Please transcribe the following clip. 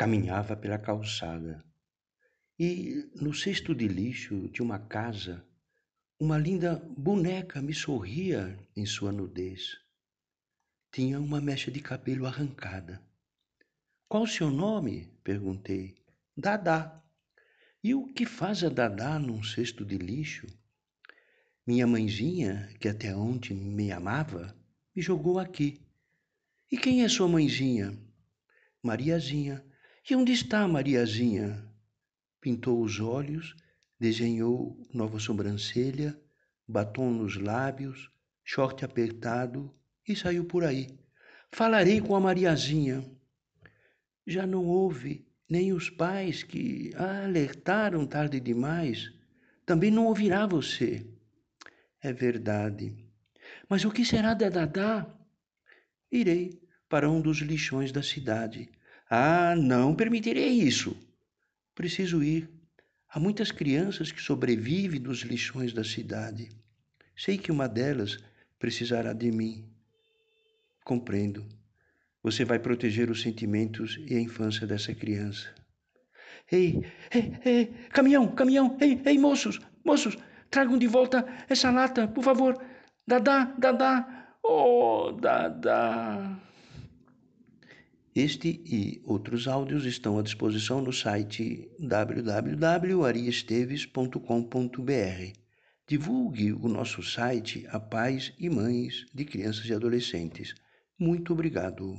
Caminhava pela calçada e, no cesto de lixo de uma casa, uma linda boneca me sorria em sua nudez. Tinha uma mecha de cabelo arrancada. Qual o seu nome? perguntei. Dadá. E o que faz a Dadá num cesto de lixo? Minha mãezinha, que até ontem me amava, me jogou aqui. E quem é sua mãezinha? Mariazinha. E onde está Mariazinha? Pintou os olhos, desenhou nova sobrancelha, batom nos lábios, short apertado e saiu por aí. Falarei com a Mariazinha. Já não houve nem os pais que a alertaram tarde demais. Também não ouvirá você. É verdade. Mas o que será da Dadá? Irei para um dos lixões da cidade. Ah, não permitirei isso. Preciso ir. Há muitas crianças que sobrevivem dos lixões da cidade. Sei que uma delas precisará de mim. Compreendo. Você vai proteger os sentimentos e a infância dessa criança. Ei, ei, ei, caminhão, caminhão, ei, ei, moços, moços, tragam de volta essa lata, por favor. Dadá, dadá, oh, dadá. Este e outros áudios estão à disposição no site www.ariesteves.com.br. Divulgue o nosso site a pais e mães de crianças e adolescentes. Muito obrigado.